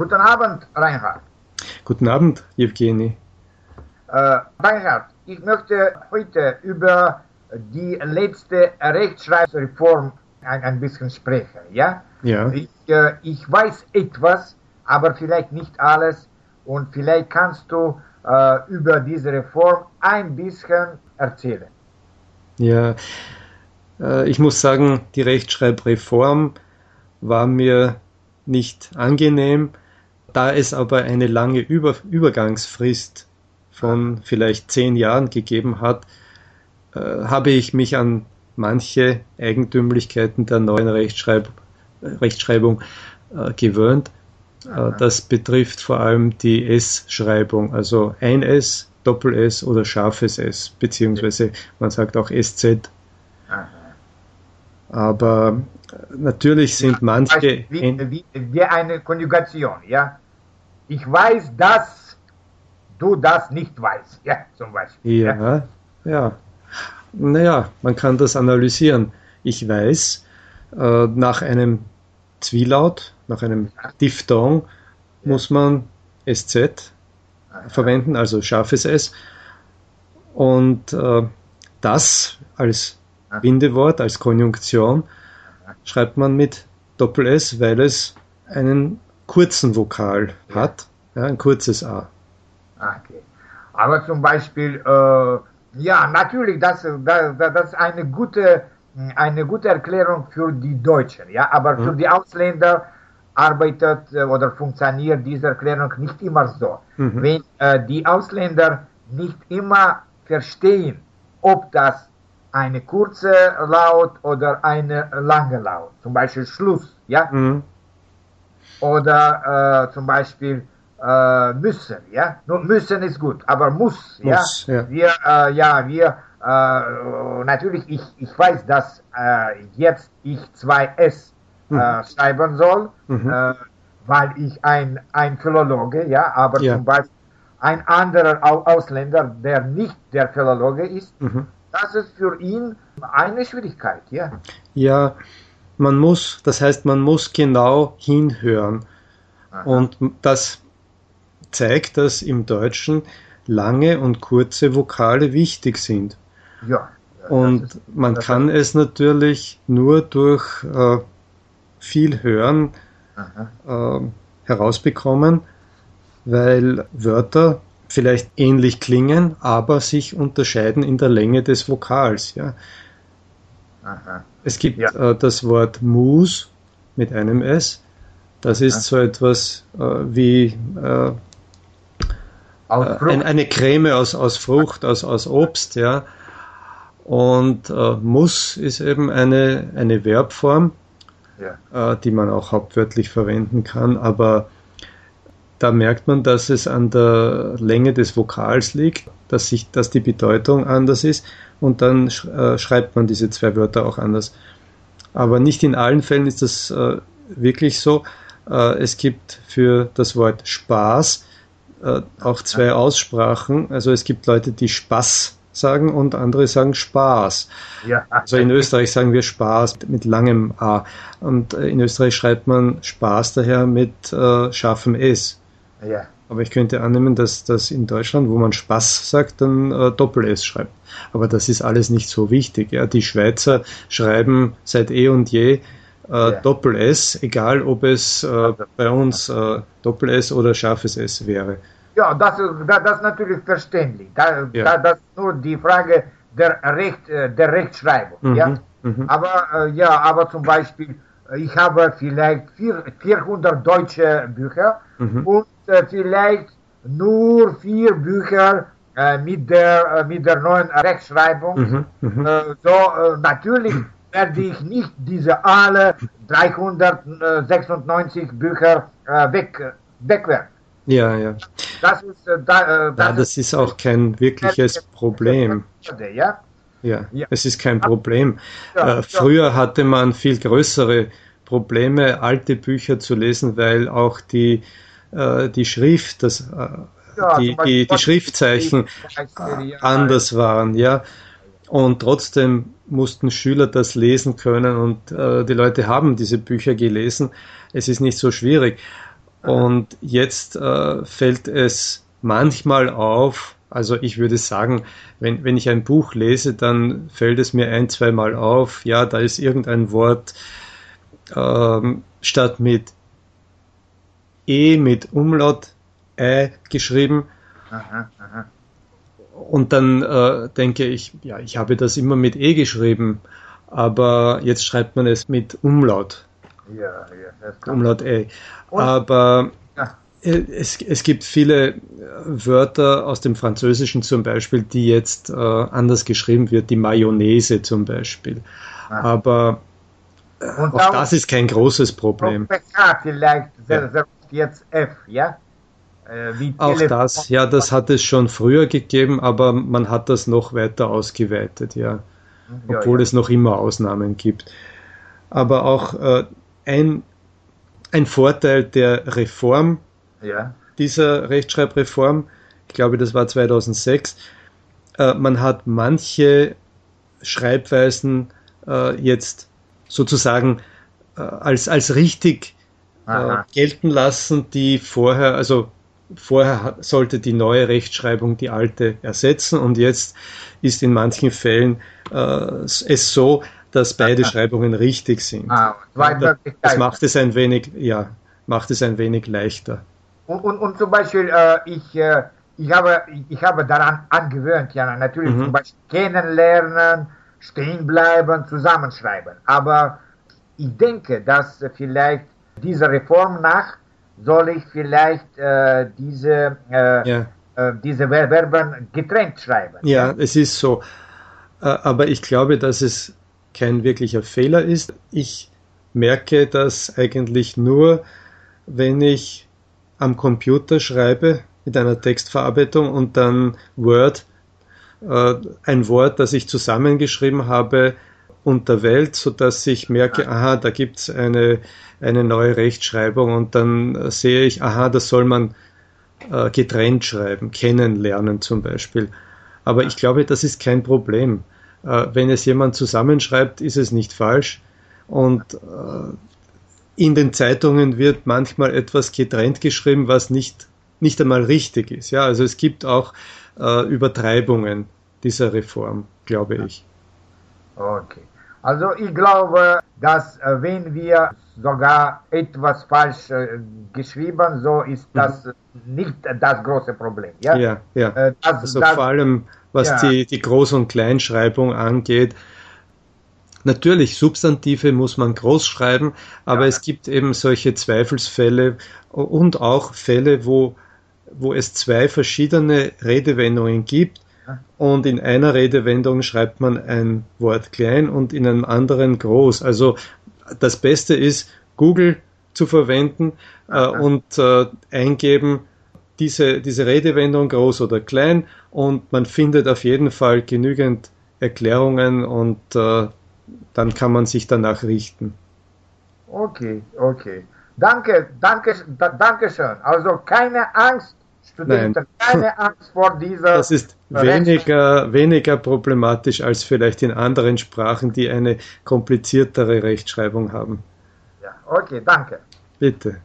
Guten Abend, Reinhard. Guten Abend, Evgeny. Äh, Reinhard, ich möchte heute über die letzte Rechtschreibreform ein, ein bisschen sprechen. Ja? Ja. Ich, äh, ich weiß etwas, aber vielleicht nicht alles. Und vielleicht kannst du äh, über diese Reform ein bisschen erzählen. Ja, äh, ich muss sagen, die Rechtschreibreform war mir nicht angenehm, da es aber eine lange Über Übergangsfrist von vielleicht zehn Jahren gegeben hat, äh, habe ich mich an manche Eigentümlichkeiten der neuen Rechtschreib Rechtschreibung äh, gewöhnt. Äh, das betrifft vor allem die S-Schreibung, also ein S, Doppel-S oder scharfes S, beziehungsweise man sagt auch SZ. Aber natürlich sind manche. Wie, wie, wie eine Konjugation, ja. Ich weiß, dass du das nicht weißt, ja, zum Beispiel. Ja, ja. ja. Naja, man kann das analysieren. Ich weiß, äh, nach einem Zwielaut, nach einem Diphthong, muss man SZ verwenden, also scharfes S. Und äh, das als Bindewort, als Konjunktion, schreibt man mit Doppel-S, weil es einen kurzen Vokal hat, ja, ein kurzes A. Okay. Aber zum Beispiel, äh, ja, natürlich, das, das, das ist eine gute, eine gute Erklärung für die Deutschen, ja, aber mhm. für die Ausländer arbeitet äh, oder funktioniert diese Erklärung nicht immer so. Mhm. Wenn äh, die Ausländer nicht immer verstehen, ob das eine kurze Laut oder eine lange Laut, zum Beispiel Schluss, ja, mhm. Oder äh, zum Beispiel äh, müssen, ja, nur müssen ist gut, aber muss, muss ja? ja, wir, äh, ja, wir, äh, natürlich, ich, ich weiß, dass äh, jetzt ich zwei S mhm. Äh, schreiben soll, mhm. weil ich ein, ein Philologe, ja, aber ja. zum Beispiel ein anderer Ausländer, der nicht der Philologe ist, mhm. das ist für ihn eine Schwierigkeit, ja. Ja, man muss, das heißt, man muss genau hinhören. Aha. Und das zeigt, dass im Deutschen lange und kurze Vokale wichtig sind. Ja. Und ist, man kann es natürlich nur durch äh, viel Hören äh, herausbekommen, weil Wörter vielleicht ähnlich klingen, aber sich unterscheiden in der Länge des Vokals. Ja. Aha. Es gibt ja. äh, das Wort Mus mit einem S. Das ist Aha. so etwas äh, wie äh, ein, eine Creme aus, aus Frucht, aus, aus Obst, ja. Und äh, muss ist eben eine, eine Verbform, ja. äh, die man auch hauptwörtlich verwenden kann, aber da merkt man, dass es an der Länge des Vokals liegt, dass, sich, dass die Bedeutung anders ist und dann äh, schreibt man diese zwei Wörter auch anders. Aber nicht in allen Fällen ist das äh, wirklich so. Äh, es gibt für das Wort Spaß äh, auch zwei Aussprachen. Also es gibt Leute, die Spaß sagen und andere sagen Spaß. Ja. Also in Österreich sagen wir Spaß mit langem A. Und äh, in Österreich schreibt man Spaß daher mit äh, scharfem S. Ja. Aber ich könnte annehmen, dass das in Deutschland, wo man Spaß sagt, dann äh, Doppel-S schreibt. Aber das ist alles nicht so wichtig. Ja. Die Schweizer schreiben seit eh und je äh, ja. Doppel-S, egal ob es äh, bei uns äh, Doppel-S oder scharfes S wäre. Ja, das, das, das ist natürlich verständlich. Da, ja. da, das ist nur die Frage der, Recht, äh, der Rechtschreibung. Mhm. Ja? Mhm. Aber, äh, ja, aber zum Beispiel, ich habe vielleicht vier, 400 deutsche Bücher mhm. und vielleicht nur vier Bücher äh, mit, der, äh, mit der neuen Rechtschreibung. Mhm. Mhm. so, natürlich werde ich nicht diese alle 396 Bücher weg, wegwerfen. Ja, ja. Das ist, äh, da, äh, das, ja, das ist auch kein wirkliches Problem. Ja? Ja, ja. es ist kein Problem. Ja, äh, früher hatte man viel größere Probleme, alte Bücher zu lesen, weil auch die, äh, die Schrift, das, äh, die, die, die Schriftzeichen anders waren, ja. Und trotzdem mussten Schüler das lesen können und äh, die Leute haben diese Bücher gelesen. Es ist nicht so schwierig. Und jetzt äh, fällt es manchmal auf, also ich würde sagen, wenn, wenn ich ein Buch lese, dann fällt es mir ein, zwei Mal auf, ja, da ist irgendein Wort ähm, statt mit E mit Umlaut Ä geschrieben. Aha, aha. Und dann äh, denke ich, ja, ich habe das immer mit E geschrieben, aber jetzt schreibt man es mit Umlaut. Ja, ja, Umlaut E. Aber ja. es, es gibt viele Wörter aus dem Französischen zum Beispiel, die jetzt äh, anders geschrieben wird, die Mayonnaise zum Beispiel. Aha. Aber äh, auch das ist kein großes Problem. vielleicht ja. jetzt F, ja? Äh, auch das, ja, das hat es schon früher gegeben, aber man hat das noch weiter ausgeweitet, ja. Obwohl ja, ja. es noch immer Ausnahmen gibt. Aber auch äh, ein, ein Vorteil der Reform, dieser Rechtschreibreform, ich glaube, das war 2006, äh, man hat manche Schreibweisen äh, jetzt sozusagen äh, als, als richtig äh, gelten lassen, die vorher, also vorher sollte die neue Rechtschreibung die alte ersetzen und jetzt ist in manchen Fällen äh, es so, dass beide Schreibungen richtig sind. Ah, das macht es ein wenig, ja, macht es ein wenig leichter. Und, und, und zum Beispiel, äh, ich, äh, ich, habe, ich habe daran angewöhnt, ja, natürlich mhm. zum Beispiel kennenlernen, stehen bleiben, zusammenschreiben. Aber ich denke, dass vielleicht diese Reform nach soll ich vielleicht äh, diese, äh, ja. äh, diese Verben getrennt schreiben. Ja, es ist so. Äh, aber ich glaube, dass es kein wirklicher Fehler ist. Ich merke das eigentlich nur, wenn ich am Computer schreibe mit einer Textverarbeitung und dann Word äh, ein Wort, das ich zusammengeschrieben habe, unterwählt, sodass ich merke, aha, da gibt es eine, eine neue Rechtschreibung und dann sehe ich, aha, das soll man äh, getrennt schreiben, kennenlernen zum Beispiel. Aber ich glaube, das ist kein Problem. Äh, wenn es jemand zusammenschreibt, ist es nicht falsch. Und äh, in den Zeitungen wird manchmal etwas getrennt geschrieben, was nicht, nicht einmal richtig ist. Ja, also es gibt auch äh, Übertreibungen dieser Reform, glaube ich. Okay. Also ich glaube, dass äh, wenn wir sogar etwas falsch äh, geschrieben, so ist mhm. das mhm. nicht das große Problem. Ja, ja. ja. Äh, das, also das, vor allem, was ja. die, die Groß- und Kleinschreibung angeht, Natürlich, Substantive muss man groß schreiben, aber ja. es gibt eben solche Zweifelsfälle und auch Fälle, wo, wo es zwei verschiedene Redewendungen gibt und in einer Redewendung schreibt man ein Wort klein und in einem anderen groß. Also das Beste ist, Google zu verwenden äh, und äh, eingeben, diese, diese Redewendung groß oder klein und man findet auf jeden Fall genügend Erklärungen und äh, dann kann man sich danach richten. Okay, okay. Danke, danke, danke schön. Also keine Angst, Studenten, keine Angst vor dieser. Das ist weniger, weniger problematisch als vielleicht in anderen Sprachen, die eine kompliziertere Rechtschreibung haben. Ja, okay, danke. Bitte.